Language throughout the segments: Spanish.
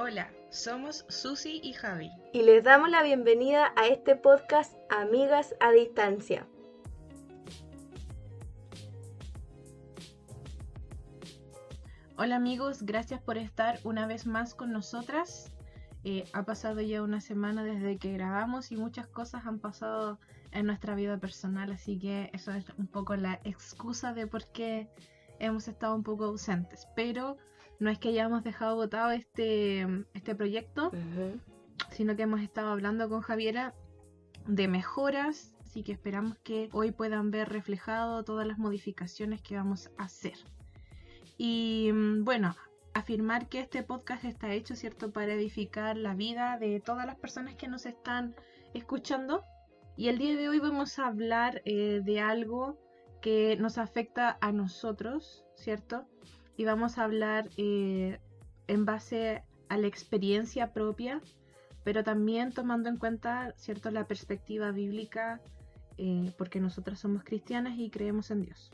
Hola, somos Susi y Javi. Y les damos la bienvenida a este podcast Amigas a Distancia. Hola amigos, gracias por estar una vez más con nosotras. Eh, ha pasado ya una semana desde que grabamos y muchas cosas han pasado en nuestra vida personal, así que eso es un poco la excusa de por qué hemos estado un poco ausentes. Pero no es que hayamos dejado votado este, este proyecto, sino que hemos estado hablando con Javiera de mejoras, así que esperamos que hoy puedan ver reflejado todas las modificaciones que vamos a hacer. Y mm, bueno, afirmar que este podcast está hecho, ¿cierto?, para edificar la vida de todas las personas que nos están escuchando. Y el día de hoy vamos a hablar eh, de algo que nos afecta a nosotros, ¿cierto? Y vamos a hablar eh, en base a la experiencia propia, pero también tomando en cuenta, ¿cierto?, la perspectiva bíblica, eh, porque nosotras somos cristianas y creemos en Dios.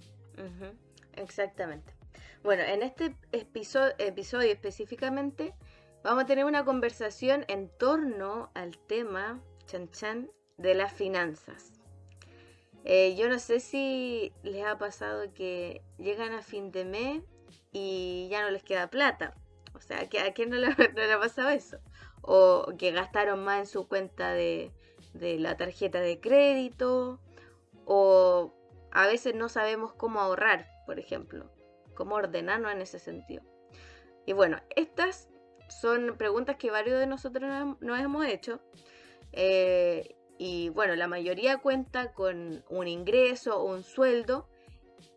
Exactamente. Bueno, en este episodio, específicamente vamos a tener una conversación en torno al tema, chan chan, de las finanzas. Eh, yo no sé si les ha pasado que llegan a fin de mes y ya no les queda plata. O sea, ¿a quién no le, ha pasado eso? O que gastaron más en su cuenta de, de la tarjeta de crédito. O a veces no sabemos cómo ahorrar, por ejemplo cómo ordenarnos en ese sentido. Y bueno, estas son preguntas que varios de nosotros nos hemos hecho. Eh, y bueno, la mayoría cuenta con un ingreso o un sueldo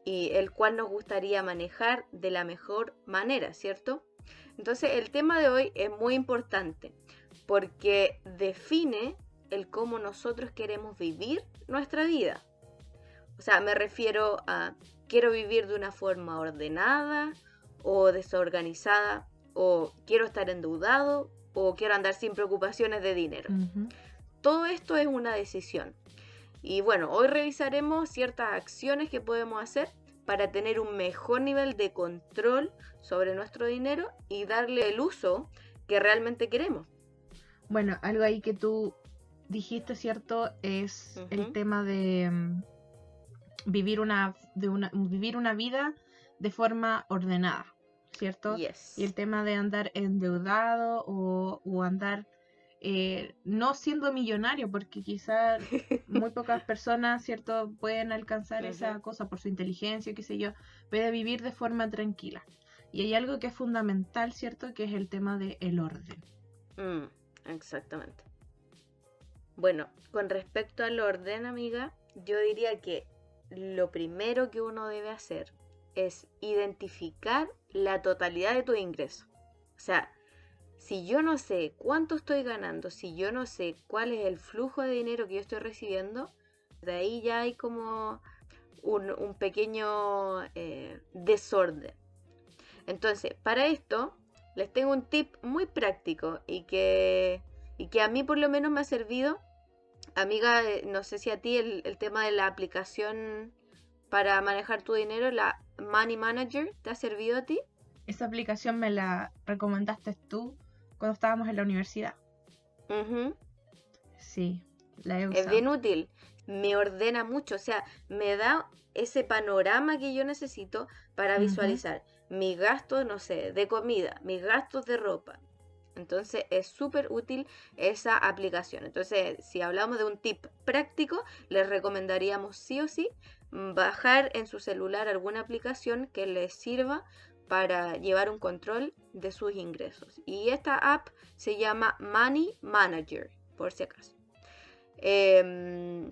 y el cual nos gustaría manejar de la mejor manera, ¿cierto? Entonces el tema de hoy es muy importante porque define el cómo nosotros queremos vivir nuestra vida. O sea, me refiero a quiero vivir de una forma ordenada o desorganizada, o quiero estar endeudado, o quiero andar sin preocupaciones de dinero. Todo esto es una decisión. Y bueno, hoy revisaremos ciertas acciones que podemos hacer para tener un mejor nivel de control sobre nuestro dinero y darle el uso que realmente queremos. Bueno, algo ahí que tú dijiste, ¿cierto? Es el tema de mm, vivir una, de una, vivir una vida de forma ordenada, ¿cierto? Y el tema de andar endeudado o, andar eh, no siendo millonario, porque quizás muy pocas personas, ¿cierto?, pueden alcanzar esa cosa por su inteligencia, qué sé yo, puede vivir de forma tranquila. Y hay algo que es fundamental, ¿cierto?, que es el tema del el orden. Mm, exactamente. Bueno, con respecto al orden, amiga, yo diría que lo primero que uno debe hacer es identificar la totalidad de tu ingreso. O sea, si yo no sé cuánto estoy ganando, si yo no sé cuál es el flujo de dinero que yo estoy recibiendo, de ahí ya hay como un, pequeño eh, desorden. Entonces, para esto, les tengo un tip muy práctico y que, y que a mí por lo menos me ha servido Amiga, eh, no sé si a ti el, tema de la aplicación para manejar tu dinero, la Money Manager, ¿te ha servido a ti? Esa aplicación me la recomendaste tú cuando estábamos en la universidad. Sí, la he usado. Es bien útil. Me ordena mucho, o sea, me da ese panorama que yo necesito para visualizar mis gastos, no sé, de comida, mis gastos de ropa, entonces es súper útil esa aplicación. Entonces, si hablamos de un tip práctico, les recomendaríamos sí o sí bajar en su celular alguna aplicación que les sirva para llevar un control de sus ingresos. Y esta app se llama Money Manager, por si acaso. Em,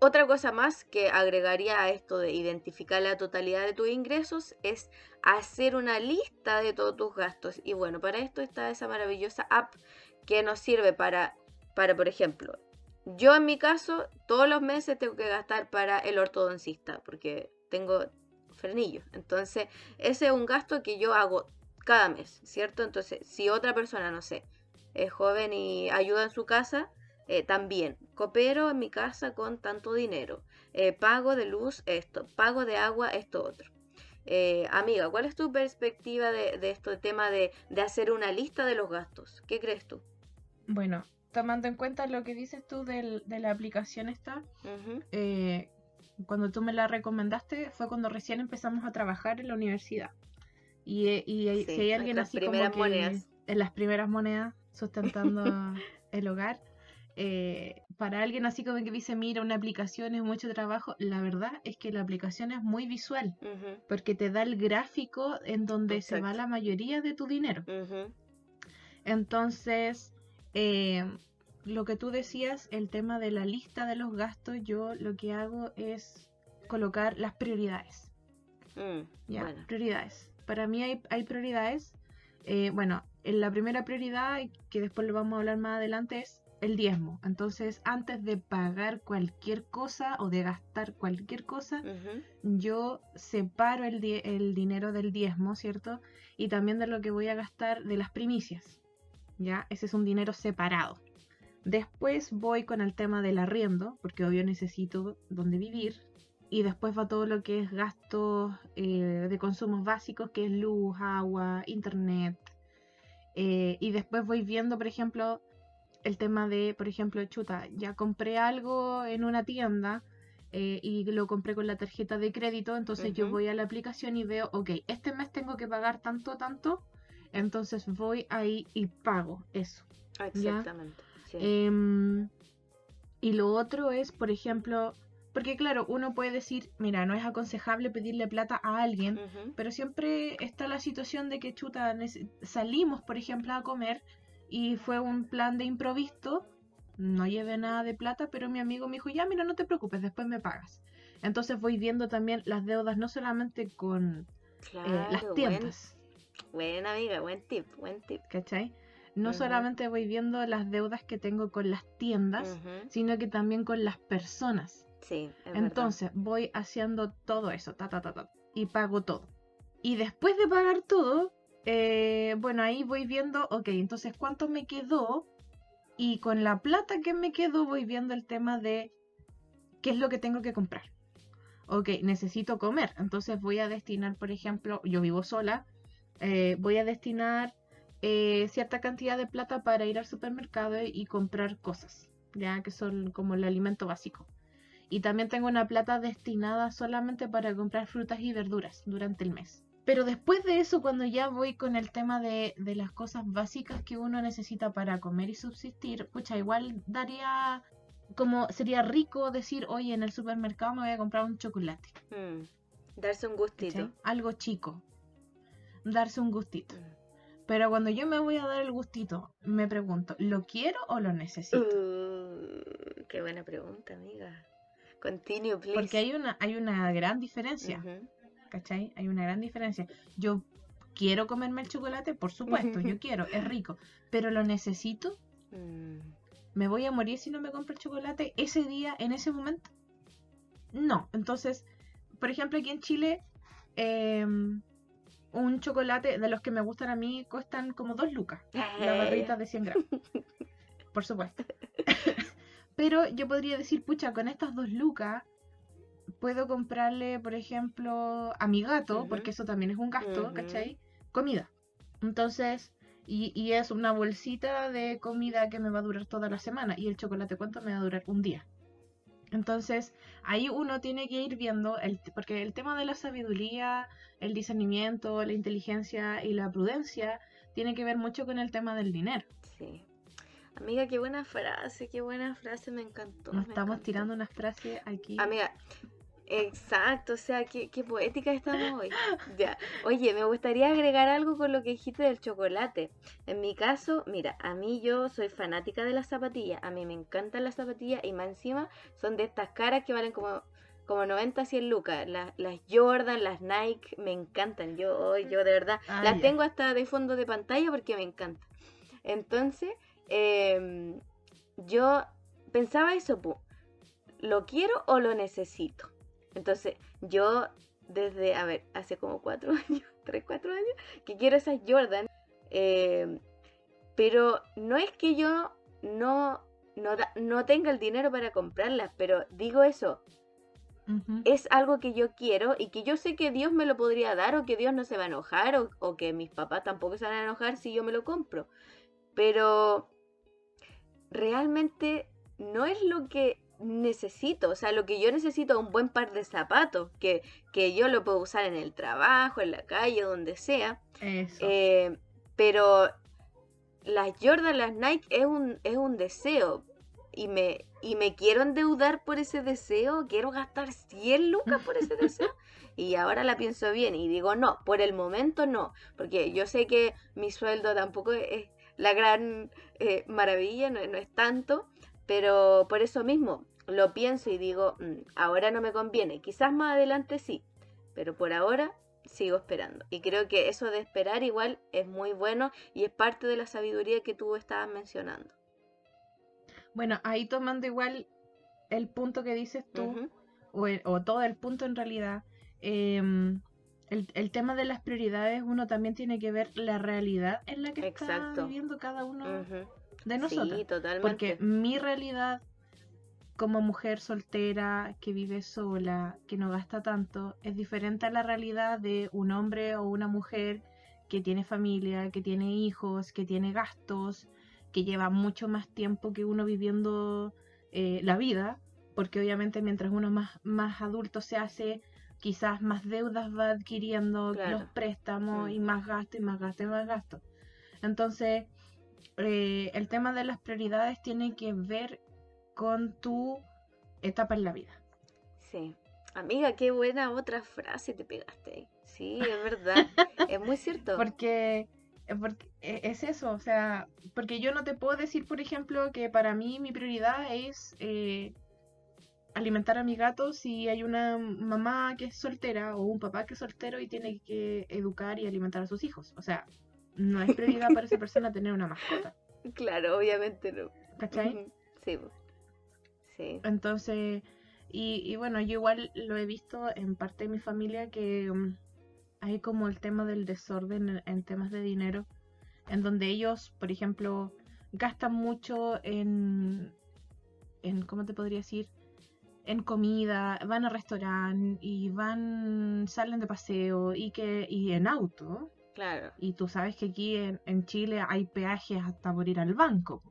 otra cosa más que agregaría a esto de identificar la totalidad de tus ingresos es hacer una lista de todos tus gastos. Y bueno, para esto está esa maravillosa app que nos sirve para, para por ejemplo, yo en mi caso, todos los meses tengo que gastar para el ortodoncista porque tengo frenillos. Entonces, ese es un gasto que yo hago cada mes, ¿cierto? Entonces, si otra persona, no sé, es joven y ayuda en su casa, eh, también, coopero en mi casa con tanto dinero. Eh, pago de luz esto, pago de agua esto otro. Eh, amiga, ¿cuál es tu perspectiva de, de este tema de, de hacer una lista de los gastos? ¿Qué crees tú? Bueno, tomando en cuenta lo que dices tú del- de la aplicación esta, Ujú, eh, cuando tú me la recomendaste fue cuando recién empezamos a trabajar en la universidad. Y, y hay- Sí, si hay alguien así como que monedas. en las primeras monedas sustentando el hogar, eh, para alguien así como que dice, mira, una aplicación es mucho trabajo, la verdad es que la aplicación es muy visual, porque te da el gráfico en donde se va la mayoría de tu dinero. Entonces, eh, lo que tú decías, el tema de la lista de los gastos, yo lo que hago es colocar las prioridades. mm, ¿ya? Bueno, Prioridades. Para mí hay, hay prioridades. eh, bueno, en la primera prioridad, que después lo vamos a hablar más adelante, es el diezmo. Entonces, antes de pagar cualquier cosa o de gastar cualquier cosa, yo separo el, el dinero del diezmo, ¿cierto? Y también de lo que voy a gastar de las primicias. ¿Ya? Ese es un dinero separado. Después voy con el tema del arriendo, porque obvio necesito donde vivir. Y después va todo lo que es gastos eh, de consumos básicos, que es luz, agua, internet. Eh, y después voy viendo, por ejemplo, el tema de, por ejemplo, chuta, ya compré algo en una tienda eh, y lo compré con la tarjeta de crédito, entonces yo voy a la aplicación y veo, ok, este mes tengo que pagar tanto, tanto, entonces voy ahí y pago eso. exactamente. Sí. Em, y lo otro es, por ejemplo, porque claro, uno puede decir, mira, no es aconsejable pedirle plata a alguien, Ujú, pero siempre está la situación de que chuta, salimos, por ejemplo, a comer y fue un plan de improviso, no llevé nada de plata, pero mi amigo me dijo, ya, mira, no te preocupes, después me pagas. Entonces voy viendo también las deudas, no solamente con eh, las Claro, buen- tiendas, buena amiga, buen tip, buen tip. ¿cachai? No solamente voy viendo las deudas que tengo con las tiendas, sino que también con las personas. Sí, es verdad. Entonces voy haciendo todo eso, ta, ta, ta, ta, y pago todo. Y después de pagar todo, eh, bueno, ahí voy viendo, ok, entonces cuánto me quedó. Y con la plata que me quedó voy viendo el tema de qué es lo que tengo que comprar. Ok, necesito comer, entonces voy a destinar, por ejemplo, yo vivo sola, eh, voy a destinar eh, cierta cantidad de plata para ir al supermercado y comprar cosas, ya que son como el alimento básico. Y también tengo una plata destinada solamente para comprar frutas y verduras durante el mes. Pero después de eso, cuando ya voy con el tema de, de las cosas básicas que uno necesita para comer y subsistir, pucha, igual daría como sería rico decir, oye, en el supermercado me voy a comprar un chocolate. Mm, Darse un gustito. Algo chico. Darse un gustito. Mm. Pero cuando yo me voy a dar el gustito, me pregunto, ¿lo quiero o lo necesito? Uh, qué buena pregunta, amiga. Continue, please. Porque hay una, hay una gran diferencia. Ujú, ¿cachai? Hay una gran diferencia. Yo quiero comerme el chocolate, por supuesto, yo quiero, es rico, pero lo necesito. mm, ¿Me voy a morir si no me compro el chocolate ese día, en ese momento? No. Entonces, por ejemplo, aquí en Chile, em, un chocolate de los que me gustan a mí cuestan como dos lucas. La barrita de 100 gramos. Por supuesto. Pero yo podría decir, pucha, con estas dos lucas puedo comprarle, por ejemplo, a mi gato, porque eso también es un gasto. ¿cachai? Comida. Entonces, y, y es una bolsita de comida que me va a durar toda la semana. Y el chocolate, ¿cuánto me va a durar? Un día. Entonces, ahí uno tiene que ir viendo, el, porque el tema de la sabiduría, el discernimiento, la inteligencia y la prudencia tiene que ver mucho con el tema del dinero. Sí. Amiga, qué buena frase, qué buena frase, me encantó. Nos me estamos encantó. tirando unas frases aquí. Amiga, exacto, o sea, qué, qué poética estamos hoy. Ya. Oye, me gustaría agregar algo con lo que dijiste del chocolate. En mi caso, mira, a mí yo soy fanática de las zapatillas. A mí me encantan las zapatillas y más encima son de estas caras que valen como, como 90, 100 lucas. Las, las Jordan, las Nike, me encantan. Yo, oh, yo de verdad, Ah, las tengo hasta de fondo de pantalla porque me encantan. Entonces, em, yo pensaba eso, ¿lo quiero o lo necesito? Entonces, yo desde, a ver, hace como cuatro años, tres, cuatro años, que quiero esas Jordan, em, pero no es que yo no, no, no tenga el dinero para comprarlas, pero digo eso, es algo que yo quiero y que yo sé que Dios me lo podría dar o que Dios no se va a enojar o, o que mis papás tampoco se van a enojar si yo me lo compro. Pero realmente no es lo que necesito, o sea, lo que yo necesito es un buen par de zapatos, que, que yo lo puedo usar en el trabajo, en la calle, donde sea. Eh, pero las Jordan, las Nike es un, es un deseo. Y me, y me quiero endeudar por ese deseo, quiero gastar 100 lucas por ese deseo. Y ahora la pienso bien y digo, no, por el momento no, porque yo sé que mi sueldo tampoco es la gran eh, maravilla, no, no es tanto, pero por eso mismo lo pienso y digo, mm, ahora no me conviene, quizás más adelante sí, pero por ahora sigo esperando. Y creo que eso de esperar igual es muy bueno y es parte de la sabiduría que tú estabas mencionando. Bueno, ahí tomando igual el punto que dices tú, o, todo el punto en realidad, em, el, tema de las prioridades, uno también tiene que ver la realidad en la que está viviendo cada uno de nosotros. Sí, totalmente. Porque mi realidad como mujer soltera que vive sola, que no gasta tanto, es diferente a la realidad de un hombre o una mujer que tiene familia, que tiene hijos, que tiene gastos, que lleva mucho más tiempo que uno viviendo eh, la vida, porque obviamente mientras uno más, más adulto se hace, quizás más deudas va adquiriendo los préstamos mm. y más gasto y más gasto y más gasto. Entonces, eh, el tema de las prioridades tiene que ver con tu etapa en la vida. Sí. Amiga, qué buena otra frase te pegaste. Sí, es verdad. es muy cierto. Porque, porque e, es eso, o sea, porque yo no te puedo decir, por ejemplo, que para mí mi prioridad es eh, alimentar a mi gato si hay una mamá que es soltera o un papá que es soltero y tiene que educar y alimentar a sus hijos. O sea, no es prioridad para esa persona tener una mascota. Claro, obviamente no. ¿Cachai? Sí. Sí. Entonces, y, bueno, yo igual lo he visto en parte de mi familia que um, hay como el tema del desorden en, temas de dinero, en donde ellos, por ejemplo, gastan mucho en, en ¿cómo te podría decir? en comida, van a restaurante y van, salen de paseo y que y en auto. Claro. Y tú sabes que aquí en, en Chile hay peajes hasta por ir al banco.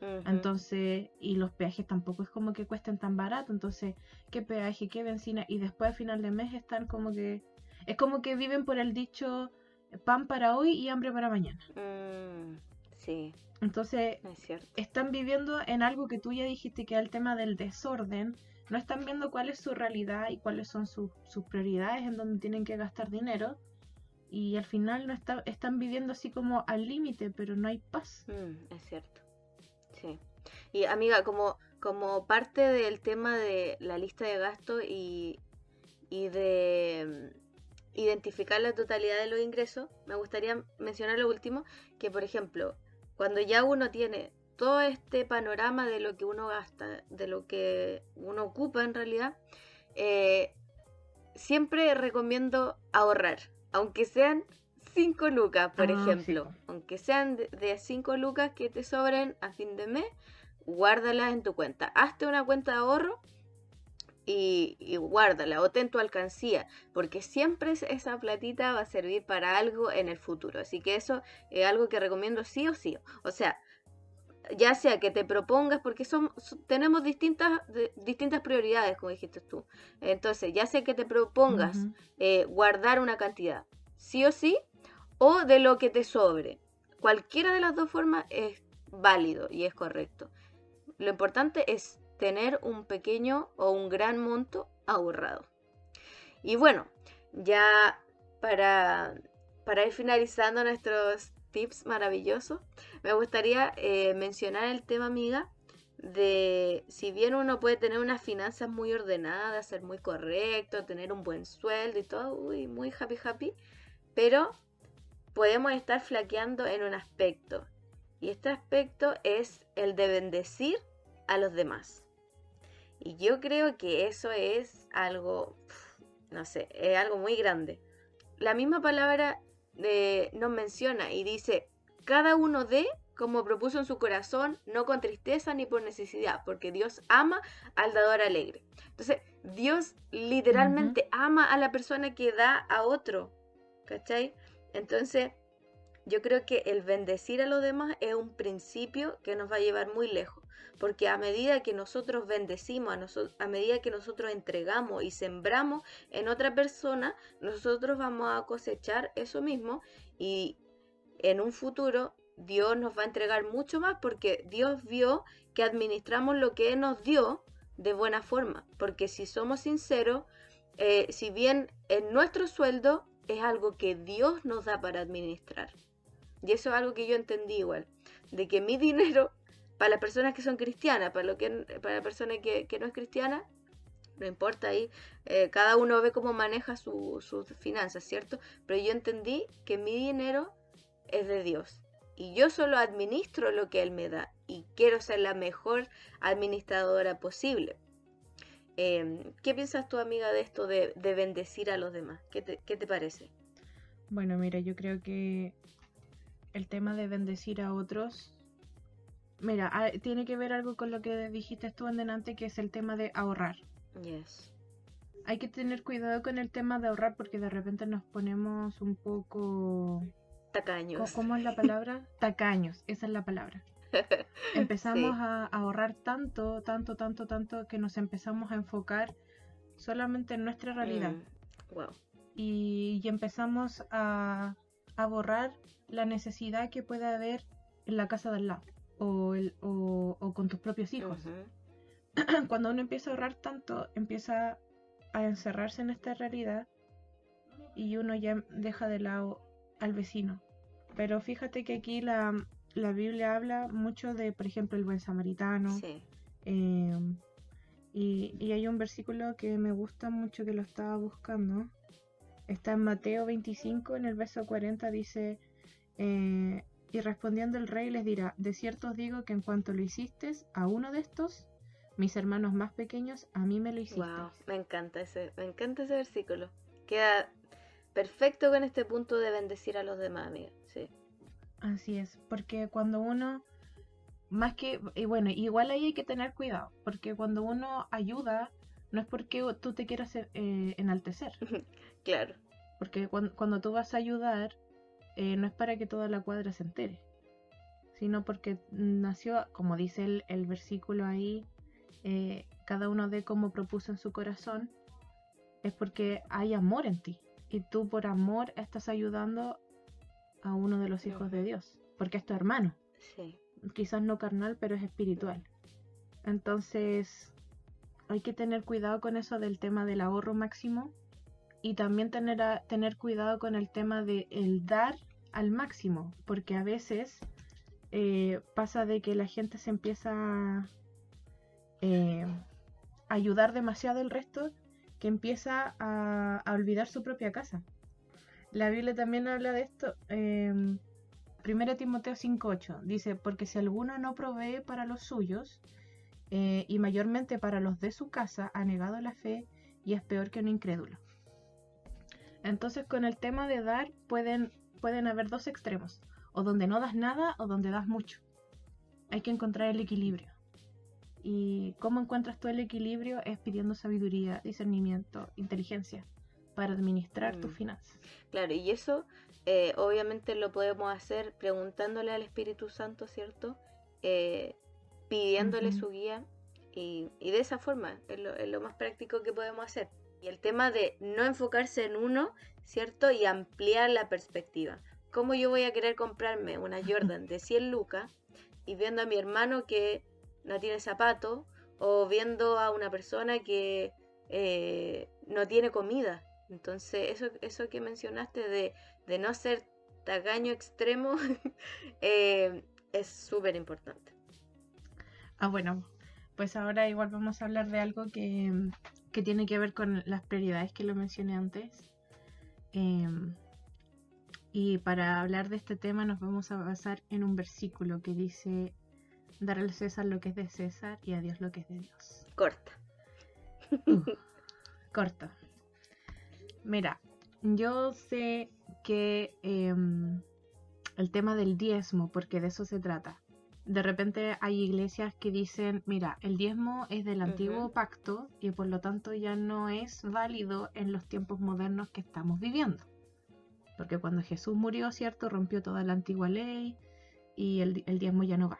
Entonces, y los peajes tampoco es como que cuesten tan barato, entonces, ¿qué peaje, qué benzina? Y después a final de mes están como que, es como que viven por el dicho pan para hoy y hambre para mañana. Mm, sí. Entonces, están viviendo en algo que tú ya dijiste que es el tema del desorden, no están viendo cuál es su realidad y cuáles son sus prioridades en donde tienen que gastar dinero. Y al final no está, están viviendo así como al límite, pero no hay paz. Mm, es cierto. Sí. Y amiga, como, como parte del tema de la lista de gastos y, y de mm, identificar la totalidad de los ingresos, me gustaría mencionar lo último, que por ejemplo, cuando ya uno tiene todo este panorama de lo que uno gasta, de lo que uno ocupa en realidad, eh, siempre recomiendo ahorrar, aunque sean 5 lucas, por ah, ejemplo, aunque sean de 5 lucas que te sobren a fin de mes, guárdalas en tu cuenta. Hazte una cuenta de ahorro y, y, guárdala o ten tu alcancía, porque siempre esa platita va a servir para algo en el futuro. Así que eso es algo que recomiendo sí o sí. O sea, ya sea que te propongas, porque son, tenemos distintas, distintas prioridades, como dijiste tú. Entonces, ya sea que te propongas eh, guardar una cantidad, sí o sí, o de lo que te sobre. Cualquiera de las dos formas es válido y es correcto. Lo importante es tener un pequeño o un gran monto ahorrado. Y bueno, ya para, para ir finalizando nuestros tips maravillosos, me gustaría eh, mencionar el tema, amiga, de si bien uno puede tener unas finanzas muy ordenadas, ser muy correcto, tener un buen sueldo y todo, muy happy happy, pero podemos estar flaqueando en un aspecto. Y este aspecto es el de bendecir a los demás. Y yo creo que eso es algo, no sé, es algo muy grande. La misma palabra de, nos menciona y dice, cada uno de como propuso en su corazón, no con tristeza ni por necesidad, porque Dios ama al dador alegre. Entonces, Dios literalmente ama a la persona que da a otro, ¿cachai? Entonces, yo creo que el bendecir a los demás es un principio que nos va a llevar muy lejos, porque a medida que nosotros bendecimos, a, a medida que nosotros entregamos y sembramos en otra persona, nosotros vamos a cosechar eso mismo y en un futuro Dios nos va a entregar mucho más porque Dios vio que administramos lo que Él nos dio de buena forma. Porque si somos sinceros, eh, si bien en nuestro sueldo es algo que Dios nos da para administrar. Y eso es algo que yo entendí igual. De que mi dinero, para las personas que son cristianas, para, lo que, para la persona que, no es cristiana, no importa ahí, eh, cada uno ve cómo maneja sus finanzas, ¿cierto? Pero yo entendí que mi dinero es de Dios y yo solo administro lo que Él me da y quiero ser la mejor administradora posible. Em, ¿Qué piensas tú, amiga, de esto de, bendecir a los demás? ¿Qué te, parece? Bueno, mira, yo creo que el tema de bendecir a otros, mira, ah, tiene que ver algo con lo que dijiste tú en delante, que es el tema de ahorrar. Yes. Hay que tener cuidado con el tema de ahorrar porque de repente nos ponemos un poco Tacaños. ¿Cómo es la palabra? Tacaños, esa es la palabra. Empezamos a ahorrar tanto, tanto, tanto, tanto que nos empezamos a enfocar solamente en nuestra realidad. wow. Mm, y, empezamos a, borrar la necesidad que puede haber en la casa del lado o, el, o, con tus propios hijos. Cuando uno empieza a ahorrar tanto, empieza a encerrarse en esta realidad y uno ya deja de lado al vecino. Pero fíjate que aquí la, Biblia habla mucho de, por ejemplo, el buen samaritano. Em, y, hay un versículo que me gusta mucho que lo estaba buscando. Está en Mateo 25, en el verso 40 dice, eh, y respondiendo el rey les dirá, de cierto os digo que en cuanto lo hiciste a uno de estos, mis hermanos más pequeños, a mí me lo hiciste. me encanta ese, me encanta ese versículo. Queda perfecto con este punto de bendecir a los demás, amiga. Sí. Así es, porque cuando uno, más que, y bueno, igual ahí hay que tener cuidado, porque cuando uno ayuda, no es porque tú te quieras eh, enaltecer. claro. Porque cuando, tú vas a ayudar, eh, no es para que toda la cuadra se entere, sino porque nació, como dice el, el versículo ahí, eh, cada uno de como propuso en su corazón, es porque hay amor en ti y tú por amor estás ayudando a uno de los hijos de Dios, porque es tu hermano. Sí. Quizás no carnal, pero es espiritual. Entonces, hay que tener cuidado con eso del tema del ahorro máximo y también tener, tener cuidado con el tema de el dar al máximo, porque a veces eh, pasa de que la gente se empieza a eh, ayudar demasiado el resto que empieza a, olvidar su propia casa. La Biblia también habla de esto. Eh, 1 Timoteo 5.8 dice, porque si alguno no provee para los suyos, eh, y mayormente para los de su casa, ha negado la fe y es peor que un incrédulo. Entonces con el tema de dar pueden, pueden haber dos extremos, o donde no das nada o donde das mucho. Hay que encontrar el equilibrio. ¿Y cómo encuentras tú el equilibrio? Es pidiendo sabiduría, discernimiento, inteligencia para administrar tus mm. finanzas. Claro, y eso eh, obviamente lo podemos hacer preguntándole al Espíritu Santo, ¿cierto? Eh, pidiéndole su guía y, de esa forma es lo, más práctico que podemos hacer. Y el tema de no enfocarse en uno, ¿cierto? Y ampliar la perspectiva. ¿Cómo yo voy a querer comprarme una Jordan de 100 lucas y viendo a mi hermano que no tiene zapato o viendo a una persona que eh, no tiene comida. Entonces, eso, eso que mencionaste de, no ser tagaño extremo eh, es súper importante. Ah, bueno, pues ahora igual vamos a hablar de algo que, que tiene que ver con las prioridades que lo mencioné antes. Em, y para hablar de este tema nos vamos a basar en un versículo que dice Darle al César lo que es de César y a Dios lo que es de Dios. Corta. corta. Mira, yo sé que em, el tema del diezmo, porque de eso se trata. De repente hay iglesias que dicen, mira, el diezmo es del antiguo pacto y por lo tanto ya no es válido en los tiempos modernos que estamos viviendo. Porque cuando Jesús murió, ¿cierto? Rompió toda la antigua ley y el, el diezmo ya no va.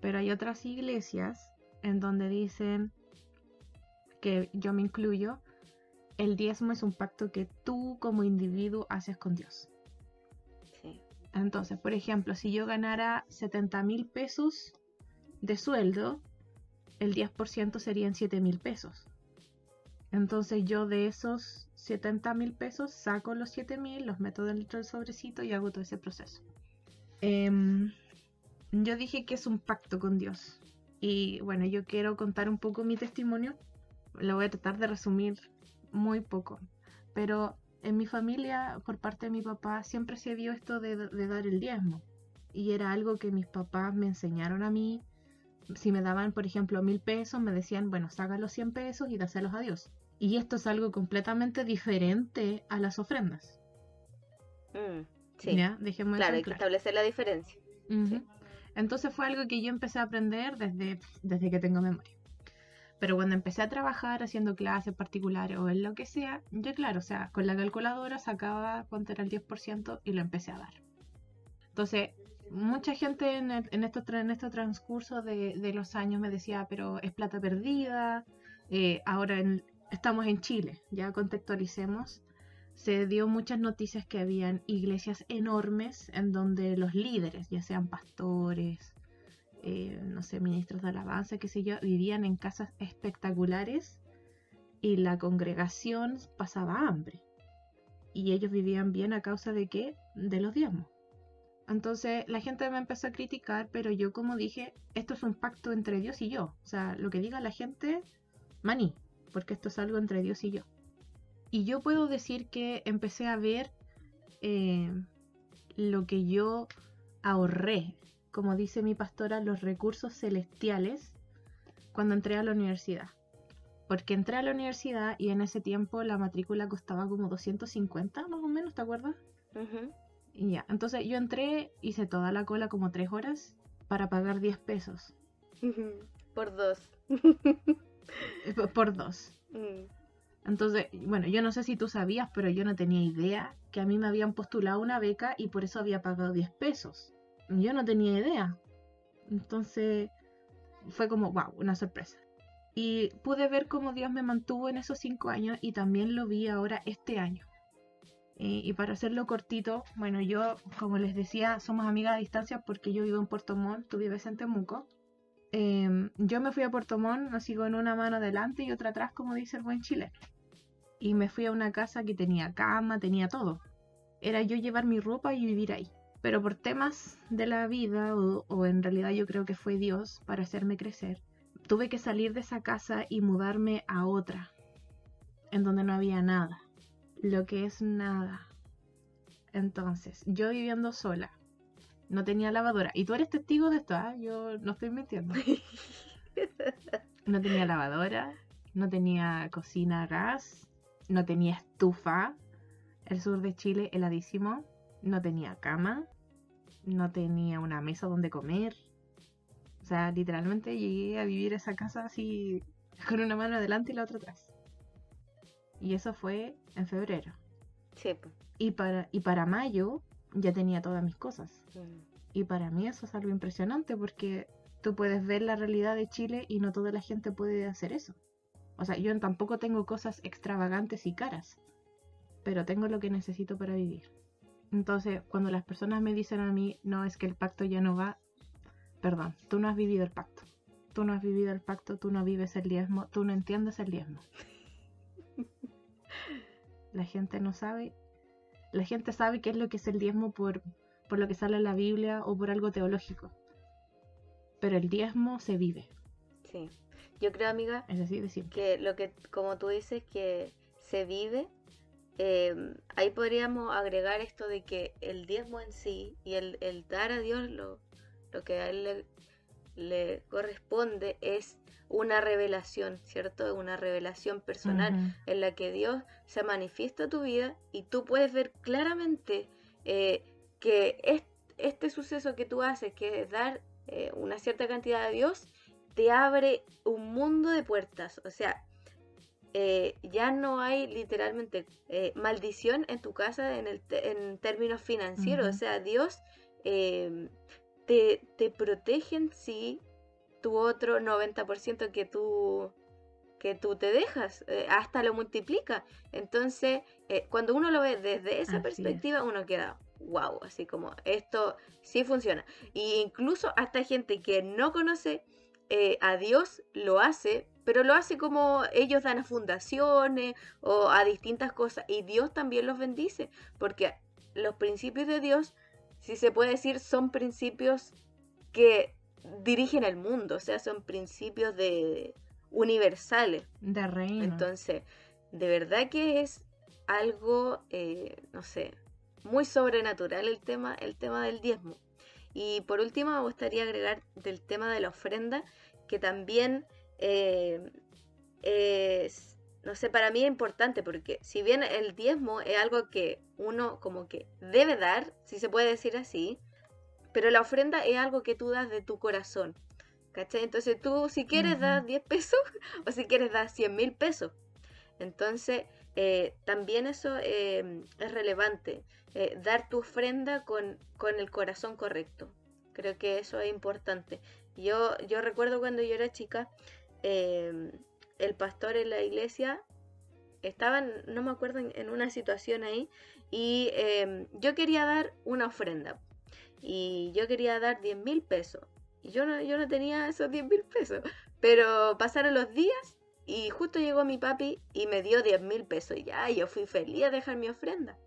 Pero hay otras iglesias en donde dicen, que yo me incluyo, el diezmo es un pacto que tú como individuo haces con Dios. Entonces, por ejemplo, si yo ganara 70 mil pesos de sueldo, el 10% serían 7 mil pesos. Entonces yo de esos 70 mil pesos saco los 7 mil, los meto dentro del sobrecito y hago todo ese proceso. Em, yo dije que es un pacto con Dios. Y bueno, yo quiero contar un poco mi testimonio. Lo voy a tratar de resumir muy poco. Pero en mi familia, por parte de mi papá, siempre se vio esto de, dar el diezmo. Y era algo que mis papás me enseñaron a mí. Si me daban, por ejemplo, mil pesos, me decían, bueno, saca los 100 pesos y dáselos a Dios. Y esto es algo completamente diferente a las ofrendas. Mm, sí. claro, hay que establecer la diferencia. Entonces fue algo que yo empecé a aprender desde, desde que tengo memoria. Pero cuando empecé a trabajar haciendo clases particulares o en lo que sea, yo claro, o sea, con la calculadora sacaba cuánto era el 10% y lo empecé a dar. Entonces, mucha gente en, en, esto, en este transcurso de, de, los años me decía, pero es plata perdida, eh, ahora estamos en Chile, ya contextualicemos. Se dio muchas noticias que habían iglesias enormes en donde los líderes, ya sean pastores, eh, no sé, ministros de alabanza, qué sé yo, vivían en casas espectaculares y la congregación pasaba hambre. Y ellos vivían bien a causa de qué? De los diezmos. Entonces la gente me empezó a criticar, pero yo como dije, esto es un pacto entre Dios y yo. O sea, lo que diga la gente, maní, porque esto es algo entre Dios y yo. Y yo puedo decir que empecé a ver eh, lo que yo ahorré como dice mi pastora, los recursos celestiales cuando entré a la universidad. Porque entré a la universidad y en ese tiempo la matrícula costaba como 250 más o menos, ¿te acuerdas? Y ya, entonces yo entré, hice toda la cola como tres horas para pagar 10 pesos. Por dos. Eh, por dos. Mm. Entonces, bueno, yo no sé si tú sabías, pero yo no tenía idea que a mí me habían postulado una beca y por eso había pagado 10 pesos yo no tenía idea. Entonces fue como, wow, una sorpresa. Y pude ver cómo Dios me mantuvo en esos cinco años y también lo vi ahora este año. Y, para hacerlo cortito, bueno, yo, como les decía, somos amigas a distancia porque yo vivo en Puerto Montt, tú vives en Temuco. Em, yo me fui a Puerto Montt, sigo en una mano adelante y otra atrás, como dice el buen chileno. Y me fui a una casa que tenía cama, tenía todo. Era yo llevar mi ropa y vivir ahí pero por temas de la vida, o, en realidad yo creo que fue Dios para hacerme crecer, tuve que salir de esa casa y mudarme a otra, en donde no había nada, lo que es nada. Entonces, yo viviendo sola, no tenía lavadora, y tú eres testigo de esto, ¿ah? yo no estoy mintiendo. No tenía lavadora, no tenía cocina a gas, no tenía estufa, el sur de Chile heladísimo, no tenía cama, no tenía una mesa donde comer. O sea, literalmente llegué a vivir esa casa así con una mano adelante y la otra atrás. Y eso fue en febrero. Sí. Y para, y para mayo ya tenía todas mis cosas. Y para mí eso es algo impresionante porque tú puedes ver la realidad de Chile y no toda la gente puede hacer eso. O sea, yo tampoco tengo cosas extravagantes y caras, pero tengo lo que necesito para vivir. Entonces, cuando las personas me dicen a mí, no, es que el pacto ya no va, perdón, tú no has vivido el pacto. Tú no has vivido el pacto, tú no vives el diezmo, tú no entiendes el diezmo. La gente no sabe. La gente sabe qué es lo que es el diezmo por, por lo que sale en la Biblia o por algo teológico. Pero el diezmo se vive. Sí. Yo creo, amiga, es así decir que lo que, como tú dices, que se vive Em, ahí podríamos agregar esto de que el diezmo en sí y el, dar a Dios lo, lo que a Él le, corresponde es una revelación, ¿cierto? Una revelación personal en la que Dios se manifiesta a tu vida y tú puedes ver claramente eh, que este suceso que tú haces, que es dar eh, una cierta cantidad a Dios, te abre un mundo de puertas. O sea, eh, ya no hay literalmente eh, maldición en tu casa en, el en términos financieros. O sea, Dios em, te, te, protege en sí tu otro 90% que tú, que tú te dejas, hasta lo multiplica. Entonces, cuando uno lo ve desde esa perspectiva, uno queda, wow, así como esto sí funciona. E incluso hasta gente que no conoce eh, a Dios lo hace, pero lo hace como ellos dan a fundaciones o a distintas cosas y Dios también los bendice, porque los principios de Dios, si se puede decir, son principios que dirigen el mundo, o sea, son principios de universales. De reino. Entonces, de verdad que es algo, eh, no sé, muy sobrenatural el tema, el tema del diezmo. Y por último me gustaría agregar del tema de la ofrenda, que también eh, es, no sé, para mí es importante, porque si bien el diezmo es algo que uno como que debe dar, si se puede decir así, pero la ofrenda es algo que tú das de tu corazón. ¿Cachai? Entonces tú si quieres dar 10 pesos o si quieres dar 100 mil pesos. Entonces eh, también eso eh, es relevante. Eh, dar tu ofrenda con, con, el corazón correcto. Creo que eso es importante. Yo, yo recuerdo cuando yo era chica, em, el pastor en la iglesia estaba, no me acuerdo, en, una situación ahí y em, yo quería dar una ofrenda y yo quería dar 10 mil pesos. Y yo no, yo no tenía esos 10 mil pesos, pero pasaron los días y justo llegó mi papi y me dio 10 mil pesos y ya yo fui feliz a dejar mi ofrenda.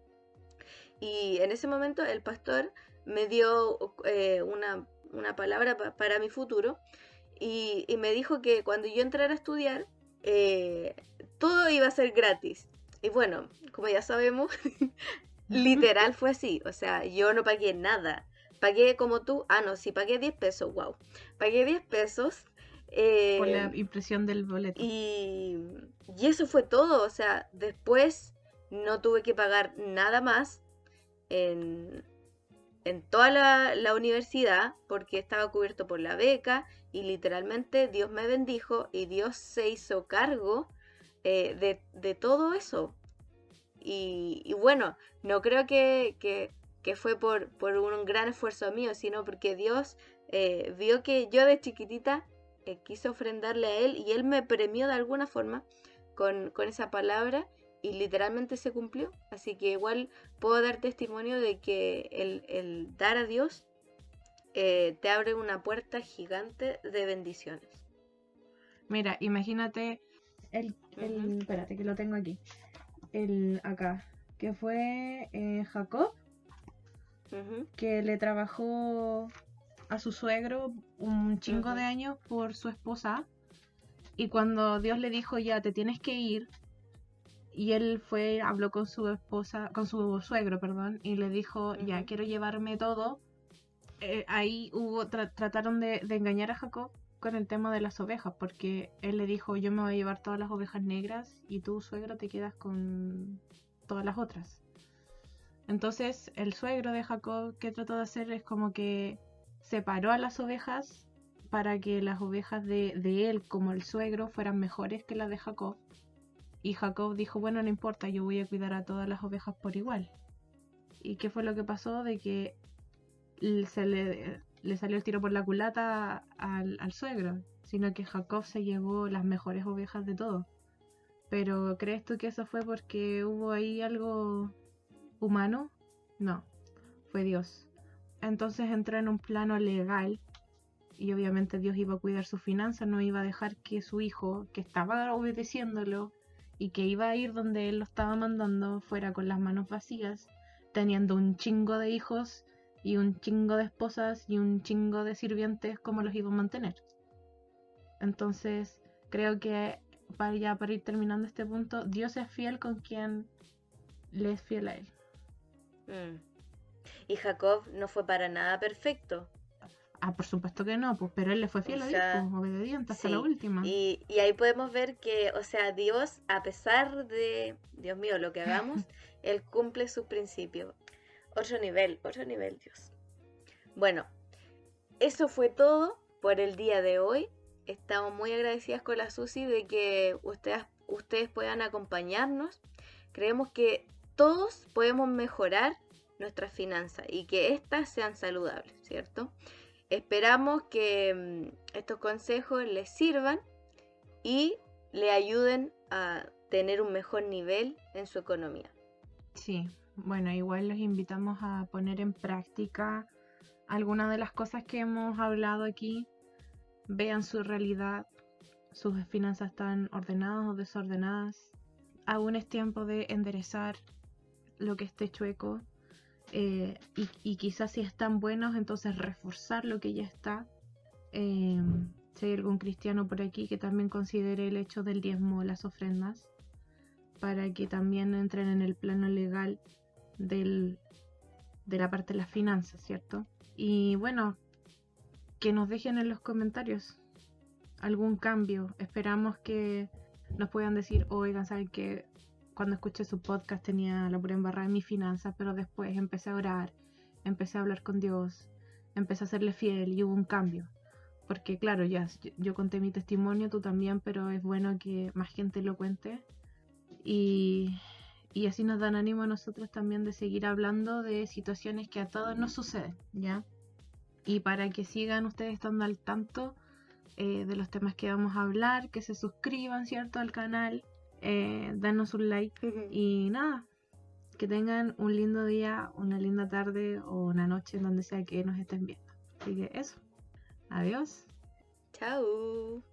Y en ese momento el pastor me dio eh, una, palabra para mi futuro y, me dijo que cuando yo entrara a estudiar, eh, todo iba a ser gratis. Y bueno, como ya sabemos, literal fue así. O sea, yo no pagué nada. Pagué como tú. Ah, no, sí, pagué 10 pesos. Wow. Pagué 10 pesos. Eh, Por la impresión del boleto. Y, y eso fue todo. O sea, después no tuve que pagar nada más en, toda la, universidad porque estaba cubierto por la beca y literalmente Dios me bendijo y Dios se hizo cargo eh, de, todo eso. Y, bueno, no creo que, fue por, por, un gran esfuerzo mío, sino porque Dios eh, vio que yo de chiquitita eh, quise ofrendarle a Él y Él me premió de alguna forma con, con esa palabra y literalmente se cumplió. Así que igual puedo dar testimonio de que el, dar a Dios eh, te abre una puerta gigante de bendiciones. Mira, imagínate el, espérate que lo tengo aquí, el acá, que fue eh, Jacob, que le trabajó a su suegro un chingo de años por su esposa. Y cuando Dios le dijo, ya te tienes que ir, y él fue, habló con su esposa, con su suegro, perdón, y le dijo, ya quiero llevarme todo. Eh, ahí hubo, trataron de, engañar a Jacob con el tema de las ovejas, porque él le dijo, yo me voy a llevar todas las ovejas negras y tú, suegro, te quedas con todas las otras. Entonces, el suegro de Jacob, que trató de hacer es como que separó a las ovejas para que las ovejas de, de él, como el suegro, fueran mejores que las de Jacob y Jacob dijo, bueno, no importa, yo voy a cuidar a todas las ovejas por igual. ¿Y qué fue lo que pasó? De que se le, salió el tiro por la culata al, suegro, sino que Jacob se llevó las mejores ovejas de todo. Pero ¿crees tú que eso fue porque hubo ahí algo humano? No, fue Dios. Entonces entró en un plano legal y obviamente Dios iba a cuidar sus finanzas, no iba a dejar que su hijo, que estaba obedeciéndolo, y que iba a ir donde él lo estaba mandando fuera con las manos vacías, teniendo un chingo de hijos y un chingo de esposas y un chingo de sirvientes, como los iba a mantener? Entonces, creo que para ya para ir terminando este punto, Dios es fiel con quien le es fiel a él. Mm. Y Jacob no fue para nada perfecto. Ah, por supuesto que no, pues, pero él le fue fiel a Dios, pues, obediente hasta la última. Y, y, ahí podemos ver que, o sea, Dios, a pesar de, Dios mío, lo que hagamos, Él cumple sus principios. Otro nivel, otro nivel, Dios. Bueno, eso fue todo por el día de hoy. Estamos muy agradecidas con la Susi de que ustedes, ustedes puedan acompañarnos. Creemos que todos podemos mejorar nuestras finanzas y que éstas sean saludables, ¿cierto? Esperamos que mm, estos consejos les sirvan y le ayuden a tener un mejor nivel en su economía. Sí, bueno, igual los invitamos a poner en práctica algunas de las cosas que hemos hablado aquí. Vean su realidad, sus finanzas están ordenadas o desordenadas. Aún es tiempo de enderezar lo que esté chueco. Eh, y, quizás si están buenos, entonces reforzar lo que ya está. Em, si hay algún cristiano por aquí que también considere el hecho del diezmo las ofrendas, para que también entren en el plano legal del, de la parte de las finanzas, ¿cierto? Y bueno, que nos dejen en los comentarios algún cambio. Esperamos que nos puedan decir, oigan, saben que cuando escuché su podcast tenía la pura embarrada en mis finanzas, pero después empecé a orar, empecé a hablar con Dios, empecé a serle fiel y hubo un cambio. Porque claro, ya yo conté mi testimonio, tú también, pero es bueno que más gente lo cuente. Y, y así nos dan ánimo a nosotros también de seguir hablando de situaciones que a todos nos suceden, ¿ya? Y para que sigan ustedes estando al tanto eh, de los temas que vamos a hablar, que se suscriban, ¿cierto? Al canal, eh, danos un like y nada, que tengan un lindo día, una linda tarde o una noche en donde sea que nos estén viendo. Así que eso. Adiós. Chao.